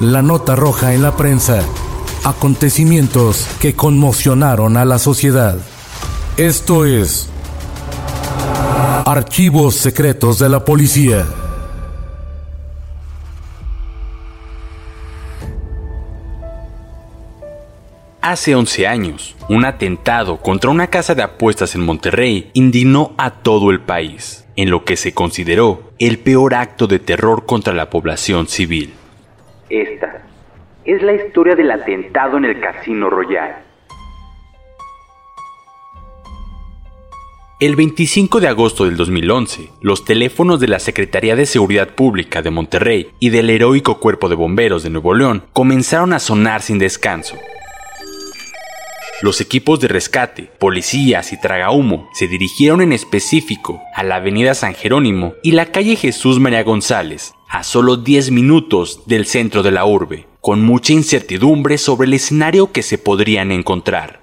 La nota roja en la prensa. Acontecimientos que conmocionaron a la sociedad. Esto es Archivos Secretos de la Policía. Hace 11 años, un atentado contra una casa de apuestas en Monterrey indignó a todo el país, en lo que se consideró el peor acto de terror contra la población civil. Esta es la historia del atentado en el Casino Royal. El 25 de agosto del 2011, los teléfonos de la Secretaría de Seguridad Pública de Monterrey y del heroico Cuerpo de Bomberos de Nuevo León comenzaron a sonar sin descanso. Los equipos de rescate, policías y tragahumo se dirigieron en específico a la avenida San Jerónimo y la calle Jesús María González, a solo 10 minutos del centro de la urbe, con mucha incertidumbre sobre el escenario que se podrían encontrar.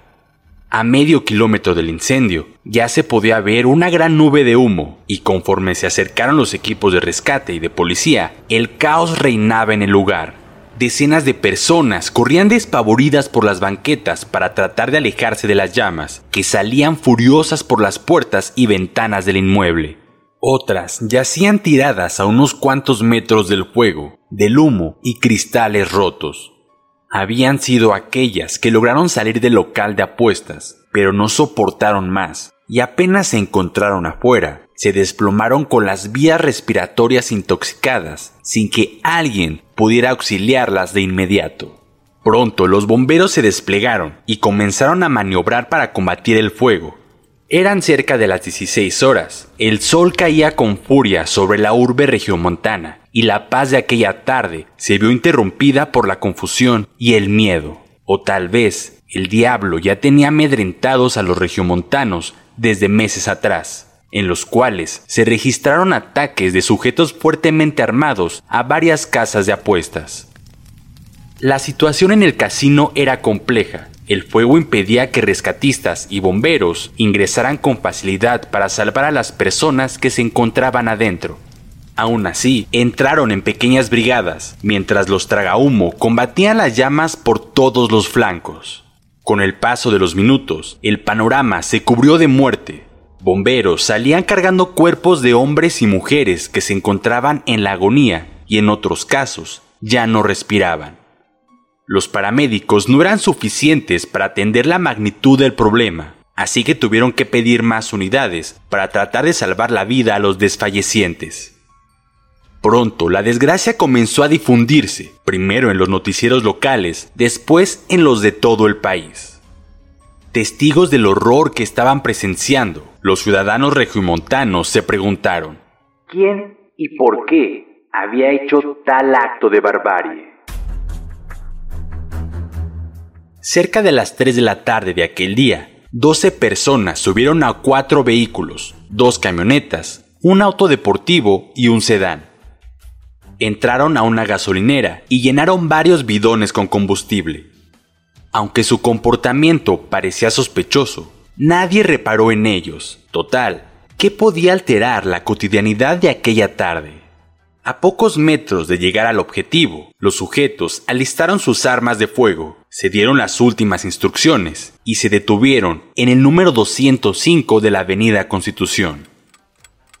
A medio kilómetro del incendio ya se podía ver una gran nube de humo y conforme se acercaron los equipos de rescate y de policía, el caos reinaba en el lugar. Decenas de personas corrían despavoridas por las banquetas para tratar de alejarse de las llamas, que salían furiosas por las puertas y ventanas del inmueble. Otras yacían tiradas a unos cuantos metros del fuego, del humo y cristales rotos. Habían sido aquellas que lograron salir del local de apuestas, pero no soportaron más, y apenas se encontraron afuera, se desplomaron con las vías respiratorias intoxicadas, sin que alguien pudiera auxiliarlas de inmediato. Pronto los bomberos se desplegaron y comenzaron a maniobrar para combatir el fuego. Eran cerca de las 16 horas. El sol caía con furia sobre la urbe regiomontana y la paz de aquella tarde se vio interrumpida por la confusión y el miedo. O tal vez el diablo ya tenía amedrentados a los regiomontanos desde meses atrás, en los cuales se registraron ataques de sujetos fuertemente armados a varias casas de apuestas. La situación en el casino era compleja. El fuego impedía que rescatistas y bomberos ingresaran con facilidad para salvar a las personas que se encontraban adentro. Aún así, entraron en pequeñas brigadas, mientras los tragahumo combatían las llamas por todos los flancos. Con el paso de los minutos, el panorama se cubrió de muerte. Bomberos salían cargando cuerpos de hombres y mujeres que se encontraban en la agonía y en otros casos ya no respiraban. Los paramédicos no eran suficientes para atender la magnitud del problema, así que tuvieron que pedir más unidades para tratar de salvar la vida a los desfallecientes. Pronto la desgracia comenzó a difundirse, primero en los noticieros locales, después en los de todo el país. Testigos del horror que estaban presenciando, los ciudadanos regiomontanos se preguntaron, ¿Quién y por qué había hecho tal acto de barbarie? Cerca de las 3 de la tarde de aquel día, 12 personas subieron a cuatro vehículos, dos camionetas, un auto deportivo y un sedán. Entraron a una gasolinera y llenaron varios bidones con combustible. Aunque su comportamiento parecía sospechoso, nadie reparó en ellos. Total, ¿qué podía alterar la cotidianidad de aquella tarde? A pocos metros de llegar al objetivo, los sujetos alistaron sus armas de fuego, se dieron las últimas instrucciones y se detuvieron en el número 205 de la Avenida Constitución.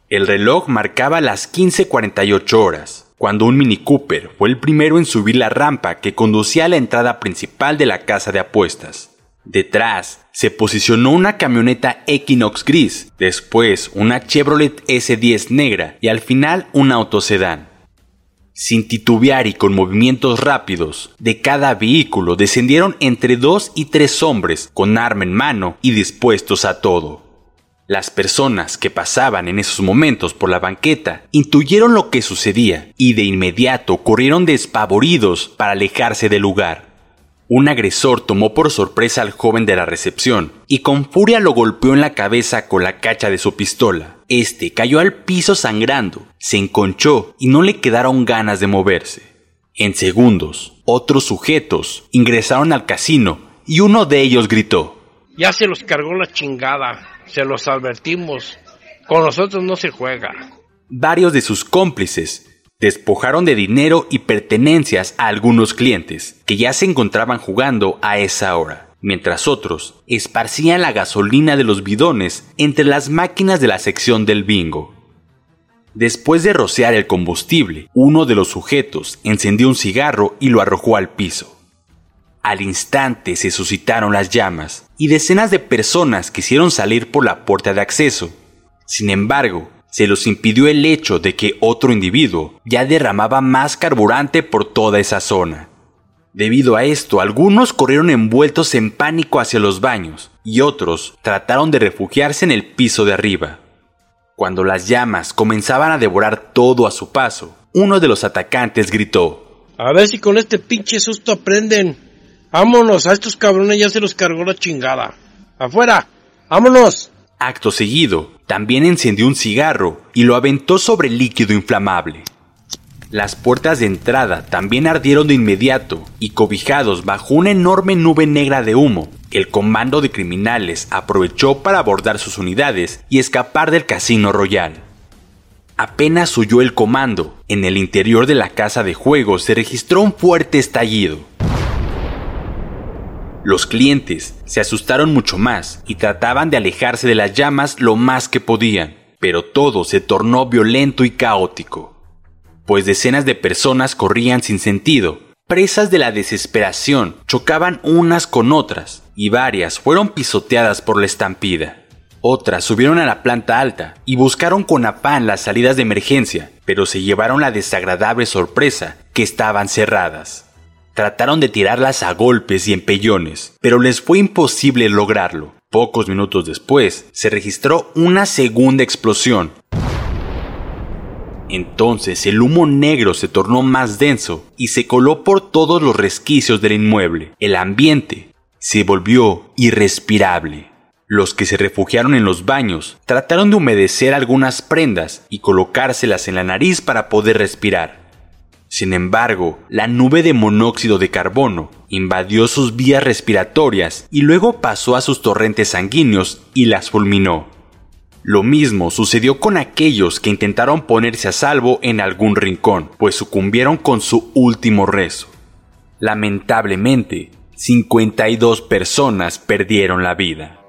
El reloj marcaba las 15:48 horas, cuando un Mini Cooper fue el primero en subir la rampa que conducía a la entrada principal de la casa de apuestas. Detrás se posicionó una camioneta Equinox gris, después una Chevrolet S10 negra y al final un autosedán. Sin titubear y con movimientos rápidos, de cada vehículo descendieron entre dos y tres hombres con arma en mano y dispuestos a todo. Las personas que pasaban en esos momentos por la banqueta intuyeron lo que sucedía y de inmediato corrieron despavoridos para alejarse del lugar. Un agresor tomó por sorpresa al joven de la recepción y con furia lo golpeó en la cabeza con la cacha de su pistola. Este cayó al piso sangrando, se enconchó y no le quedaron ganas de moverse. En segundos, otros sujetos ingresaron al casino y uno de ellos gritó: Ya se los cargó la chingada, se los advertimos, con nosotros no se juega. Varios de sus cómplices despojaron de dinero y pertenencias a algunos clientes que ya se encontraban jugando a esa hora, mientras otros esparcían la gasolina de los bidones entre las máquinas de la sección del bingo. Después de rociar el combustible, uno de los sujetos encendió un cigarro y lo arrojó al piso. Al instante se suscitaron las llamas y decenas de personas quisieron salir por la puerta de acceso. Sin embargo, se los impidió el hecho de que otro individuo ya derramaba más carburante por toda esa zona. Debido a esto, algunos corrieron envueltos en pánico hacia los baños y otros trataron de refugiarse en el piso de arriba. Cuando las llamas comenzaban a devorar todo a su paso, uno de los atacantes gritó: A ver si con este pinche susto aprenden. Vámonos, a estos cabrones ya se los cargó la chingada. Afuera, vámonos. Acto seguido, también encendió un cigarro y lo aventó sobre el líquido inflamable. Las puertas de entrada también ardieron de inmediato y cobijados bajo una enorme nube negra de humo, el comando de criminales aprovechó para abordar sus unidades y escapar del casino royal. Apenas huyó el comando, en el interior de la casa de juegos se registró un fuerte estallido. Los clientes se asustaron mucho más y trataban de alejarse de las llamas lo más que podían, pero todo se tornó violento y caótico, pues decenas de personas corrían sin sentido, presas de la desesperación, chocaban unas con otras y varias fueron pisoteadas por la estampida. Otras subieron a la planta alta y buscaron con afán las salidas de emergencia, pero se llevaron la desagradable sorpresa que estaban cerradas. Trataron de tirarlas a golpes y empellones, pero les fue imposible lograrlo. Pocos minutos después, se registró una segunda explosión. Entonces el humo negro se tornó más denso y se coló por todos los resquicios del inmueble. El ambiente se volvió irrespirable. Los que se refugiaron en los baños trataron de humedecer algunas prendas y colocárselas en la nariz para poder respirar. Sin embargo, la nube de monóxido de carbono invadió sus vías respiratorias y luego pasó a sus torrentes sanguíneos y las fulminó. Lo mismo sucedió con aquellos que intentaron ponerse a salvo en algún rincón, pues sucumbieron con su último rezo. Lamentablemente, 52 personas perdieron la vida.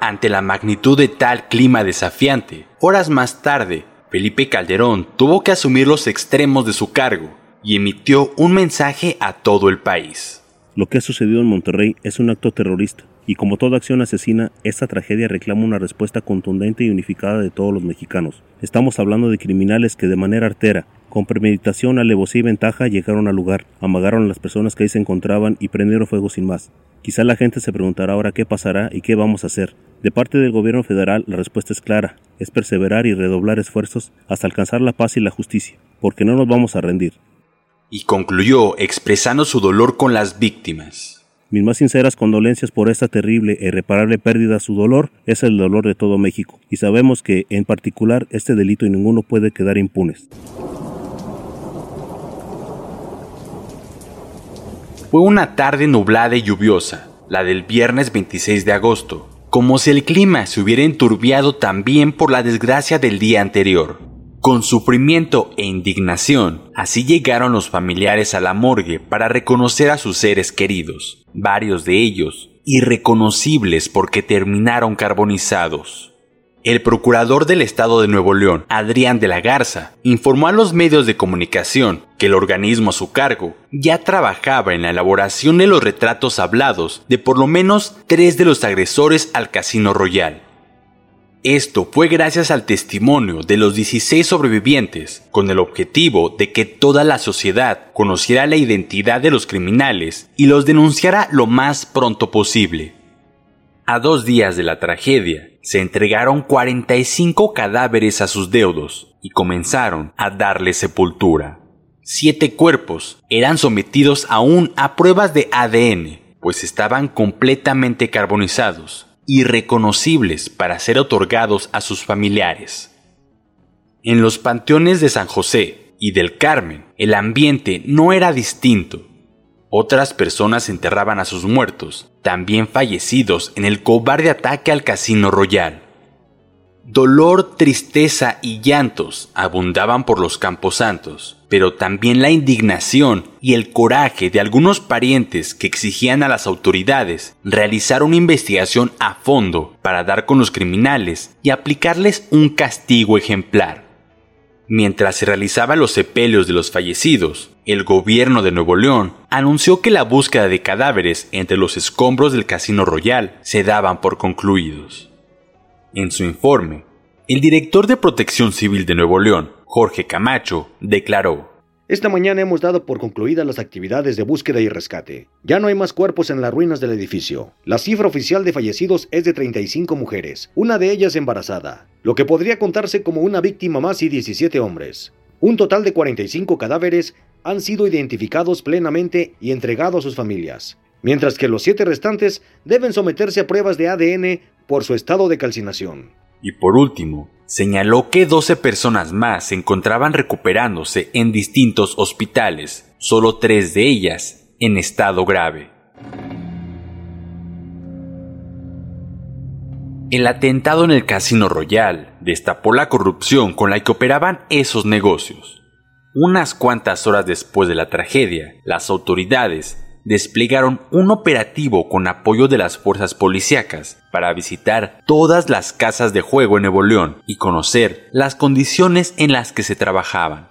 Ante la magnitud de tal clima desafiante, horas más tarde, Felipe Calderón tuvo que asumir los extremos de su cargo y emitió un mensaje a todo el país. Lo que ha sucedido en Monterrey es un acto terrorista y como toda acción asesina, esta tragedia reclama una respuesta contundente y unificada de todos los mexicanos. Estamos hablando de criminales que de manera artera, con premeditación, alevosía y ventaja llegaron al lugar, amagaron a las personas que ahí se encontraban y prendieron fuego sin más. Quizá la gente se preguntará ahora qué pasará y qué vamos a hacer. De parte del gobierno federal la respuesta es clara, es perseverar y redoblar esfuerzos hasta alcanzar la paz y la justicia, porque no nos vamos a rendir. Y concluyó expresando su dolor con las víctimas. Mis más sinceras condolencias por esta terrible e irreparable pérdida. Su dolor es el dolor de todo México, y sabemos que, en particular, este delito y ninguno puede quedar impunes. Fue una tarde nublada y lluviosa, la del viernes 26 de agosto, como si el clima se hubiera enturbiado también por la desgracia del día anterior. Con sufrimiento e indignación, así llegaron los familiares a la morgue para reconocer a sus seres queridos, varios de ellos irreconocibles porque terminaron carbonizados. El procurador del estado de Nuevo León, Adrián de la Garza, informó a los medios de comunicación que el organismo a su cargo ya trabajaba en la elaboración de los retratos hablados de por lo menos tres de los agresores al Casino Royal. Esto fue gracias al testimonio de los 16 sobrevivientes, con el objetivo de que toda la sociedad conociera la identidad de los criminales y los denunciara lo más pronto posible. A dos días de la tragedia, se entregaron 45 cadáveres a sus deudos y comenzaron a darle sepultura. Siete cuerpos eran sometidos aún a pruebas de ADN, pues estaban completamente carbonizados irreconocibles para ser otorgados a sus familiares. En los panteones de San José y del Carmen, el ambiente no era distinto. Otras personas enterraban a sus muertos, también fallecidos en el cobarde ataque al Casino Royal. Dolor, tristeza y llantos abundaban por los camposantos, pero también la indignación y el coraje de algunos parientes que exigían a las autoridades realizar una investigación a fondo para dar con los criminales y aplicarles un castigo ejemplar. Mientras se realizaban los sepelios de los fallecidos, el gobierno de Nuevo León anunció que la búsqueda de cadáveres entre los escombros del Casino Royal se daban por concluidos. En su informe, el director de Protección Civil de Nuevo León, Jorge Camacho, declaró, esta mañana hemos dado por concluidas las actividades de búsqueda y rescate. Ya no hay más cuerpos en las ruinas del edificio. La cifra oficial de fallecidos es de 35 mujeres, una de ellas embarazada, lo que podría contarse como una víctima más y 17 hombres. Un total de 45 cadáveres han sido identificados plenamente y entregados a sus familias, mientras que los siete restantes deben someterse a pruebas de ADN por su estado de calcinación. Y por último, señaló que 12 personas más se encontraban recuperándose en distintos hospitales, solo tres de ellas en estado grave. El atentado en el Casino Royal destapó la corrupción con la que operaban esos negocios. Unas cuantas horas después de la tragedia, las autoridades desplegaron un operativo con apoyo de las fuerzas policíacas para visitar todas las casas de juego en Nuevo León y conocer las condiciones en las que se trabajaban.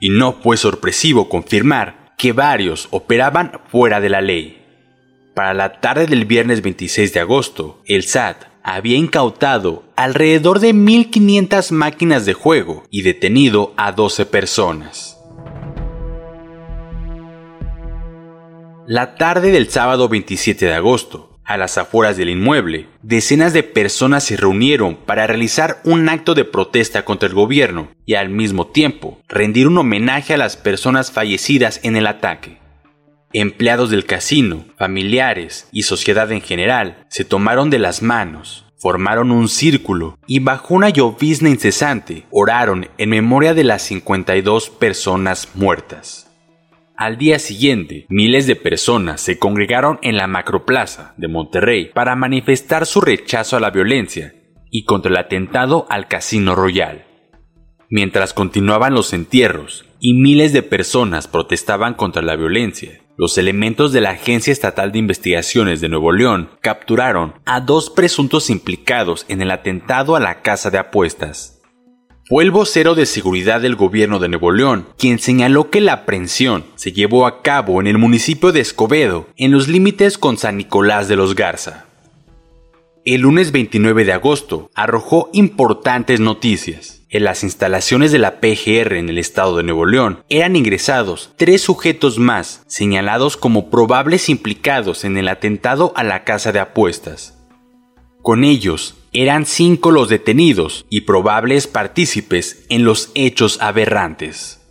Y no fue sorpresivo confirmar que varios operaban fuera de la ley. Para la tarde del viernes 26 de agosto, el SAT había incautado alrededor de 1.500 máquinas de juego y detenido a 12 personas. La tarde del sábado 27 de agosto, a las afueras del inmueble, decenas de personas se reunieron para realizar un acto de protesta contra el gobierno y al mismo tiempo rendir un homenaje a las personas fallecidas en el ataque. Empleados del casino, familiares y sociedad en general se tomaron de las manos, formaron un círculo y bajo una llovizna incesante oraron en memoria de las 52 personas muertas. Al día siguiente, miles de personas se congregaron en la Macroplaza de Monterrey para manifestar su rechazo a la violencia y contra el atentado al Casino Royal. Mientras continuaban los entierros y miles de personas protestaban contra la violencia, los elementos de la Agencia Estatal de Investigaciones de Nuevo León capturaron a dos presuntos implicados en el atentado a la casa de apuestas. Fue el vocero de seguridad del gobierno de Nuevo León quien señaló que la aprehensión se llevó a cabo en el municipio de Escobedo, en los límites con San Nicolás de los Garza. El lunes 29 de agosto arrojó importantes noticias. En las instalaciones de la PGR en el estado de Nuevo León eran ingresados tres sujetos más señalados como probables implicados en el atentado a la casa de apuestas. Con ellos eran cinco los detenidos y probables partícipes en los hechos aberrantes.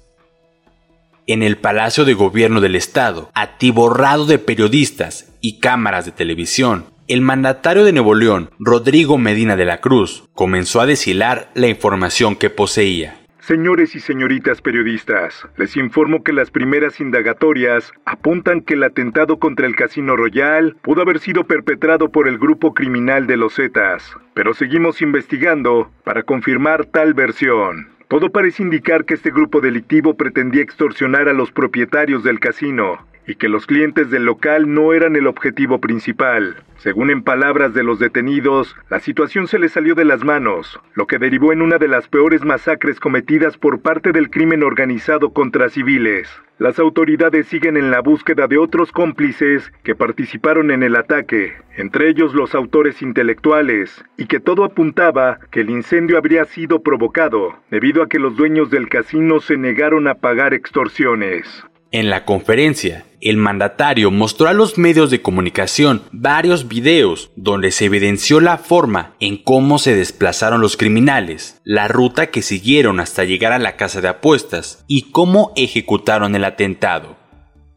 En el Palacio de Gobierno del Estado, atiborrado de periodistas y cámaras de televisión, el mandatario de Nuevo León, Rodrigo Medina de la Cruz, comenzó a deshilar la información que poseía. Señores y señoritas periodistas, les informo que las primeras indagatorias apuntan que el atentado contra el Casino Royal pudo haber sido perpetrado por el grupo criminal de los Zetas, pero seguimos investigando para confirmar tal versión. Todo parece indicar que este grupo delictivo pretendía extorsionar a los propietarios del casino, y que los clientes del local no eran el objetivo principal. Según en palabras de los detenidos, la situación se les salió de las manos, lo que derivó en una de las peores masacres cometidas por parte del crimen organizado contra civiles. Las autoridades siguen en la búsqueda de otros cómplices que participaron en el ataque, entre ellos los autores intelectuales, y que todo apuntaba que el incendio habría sido provocado debido a que los dueños del casino se negaron a pagar extorsiones. En la conferencia, el mandatario mostró a los medios de comunicación varios videos donde se evidenció la forma en cómo se desplazaron los criminales, la ruta que siguieron hasta llegar a la casa de apuestas y cómo ejecutaron el atentado.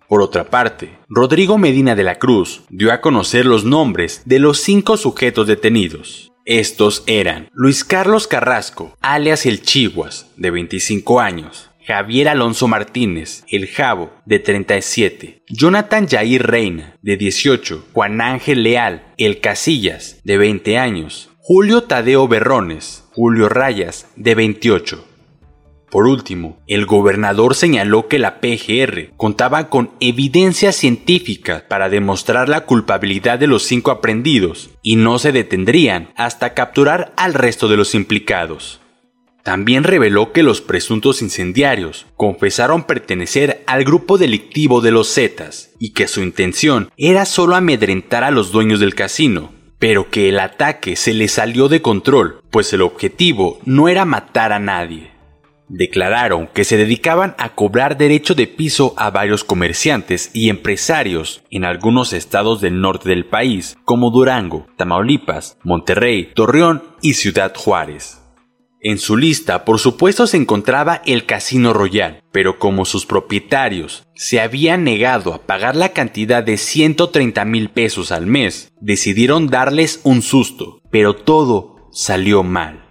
Por otra parte, Rodrigo Medina de la Cruz dio a conocer los nombres de los cinco sujetos detenidos. Estos eran Luis Carlos Carrasco, alias El Chiguas, de 25 años, Javier Alonso Martínez, el Javo, de 37, Jonathan Jair Reina, de 18, Juan Ángel Leal, el Casillas, de 20 años, Julio Tadeo Berrones, Julio Rayas, de 28. Por último, el gobernador señaló que la PGR contaba con evidencia científica para demostrar la culpabilidad de los cinco aprendidos y no se detendrían hasta capturar al resto de los implicados. También reveló que los presuntos incendiarios confesaron pertenecer al grupo delictivo de los Zetas y que su intención era solo amedrentar a los dueños del casino, pero que el ataque se les salió de control, pues el objetivo no era matar a nadie. Declararon que se dedicaban a cobrar derecho de piso a varios comerciantes y empresarios en algunos estados del norte del país, como Durango, Tamaulipas, Monterrey, Torreón y Ciudad Juárez. En su lista, por supuesto, se encontraba el Casino Royal, pero como sus propietarios se habían negado a pagar la cantidad de 130 mil pesos al mes, decidieron darles un susto, pero todo salió mal.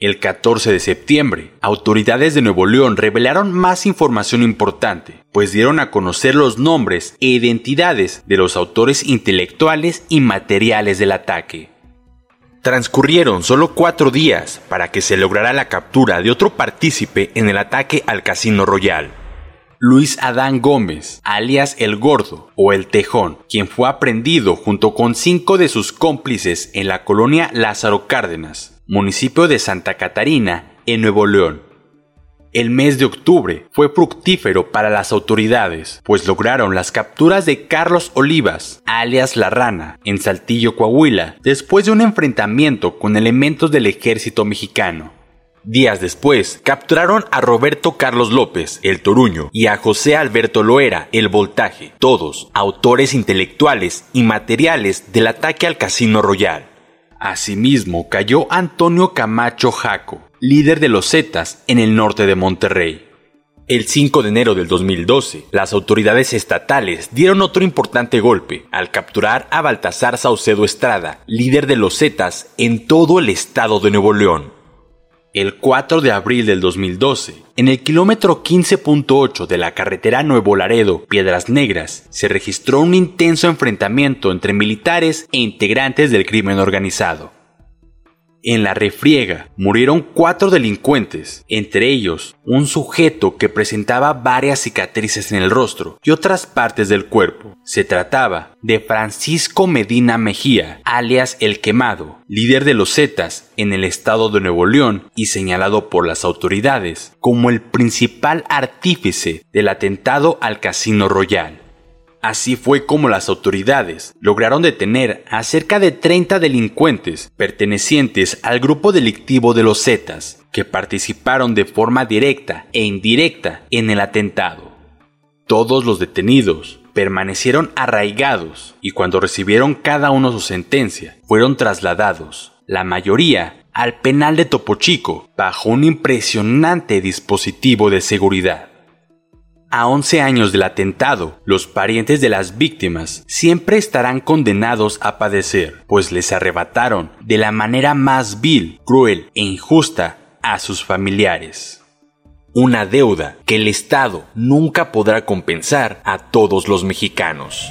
El 14 de septiembre, autoridades de Nuevo León revelaron más información importante, pues dieron a conocer los nombres e identidades de los autores intelectuales y materiales del ataque. Transcurrieron solo cuatro días para que se lograra la captura de otro partícipe en el ataque al Casino Royal. Luis Adán Gómez, alias El Gordo o El Tejón, quien fue aprendido junto con cinco de sus cómplices en la colonia Lázaro Cárdenas, municipio de Santa Catarina, en Nuevo León. El mes de octubre fue fructífero para las autoridades, pues lograron las capturas de Carlos Olivas, alias La Rana, en Saltillo, Coahuila, después de un enfrentamiento con elementos del ejército mexicano. Días después, capturaron a Roberto Carlos López, el Toruño, y a José Alberto Loera, el Voltaje, todos autores intelectuales y materiales del ataque al Casino Royal. Asimismo, cayó Antonio Camacho Jaco, líder de los Zetas en el norte de Monterrey. El 5 de enero del 2012, las autoridades estatales dieron otro importante golpe al capturar a Baltasar Saucedo Estrada, líder de los Zetas en todo el estado de Nuevo León. El 4 de abril del 2012, en el kilómetro 15.8 de la carretera Nuevo Laredo, Piedras Negras, se registró un intenso enfrentamiento entre militares e integrantes del crimen organizado. En la refriega murieron cuatro delincuentes, entre ellos un sujeto que presentaba varias cicatrices en el rostro y otras partes del cuerpo. Se trataba de Francisco Medina Mejía, alias El Quemado, líder de los Zetas en el estado de Nuevo León y señalado por las autoridades como el principal artífice del atentado al Casino Royal. Así fue como las autoridades lograron detener a cerca de 30 delincuentes pertenecientes al grupo delictivo de los Zetas, que participaron de forma directa e indirecta en el atentado. Todos los detenidos permanecieron arraigados y cuando recibieron cada uno su sentencia, fueron trasladados, la mayoría, al penal de Topo Chico, bajo un impresionante dispositivo de seguridad. A 11 años del atentado, los parientes de las víctimas siempre estarán condenados a padecer, pues les arrebataron de la manera más vil, cruel e injusta a sus familiares. una deuda que el Estado nunca podrá compensar a todos los mexicanos.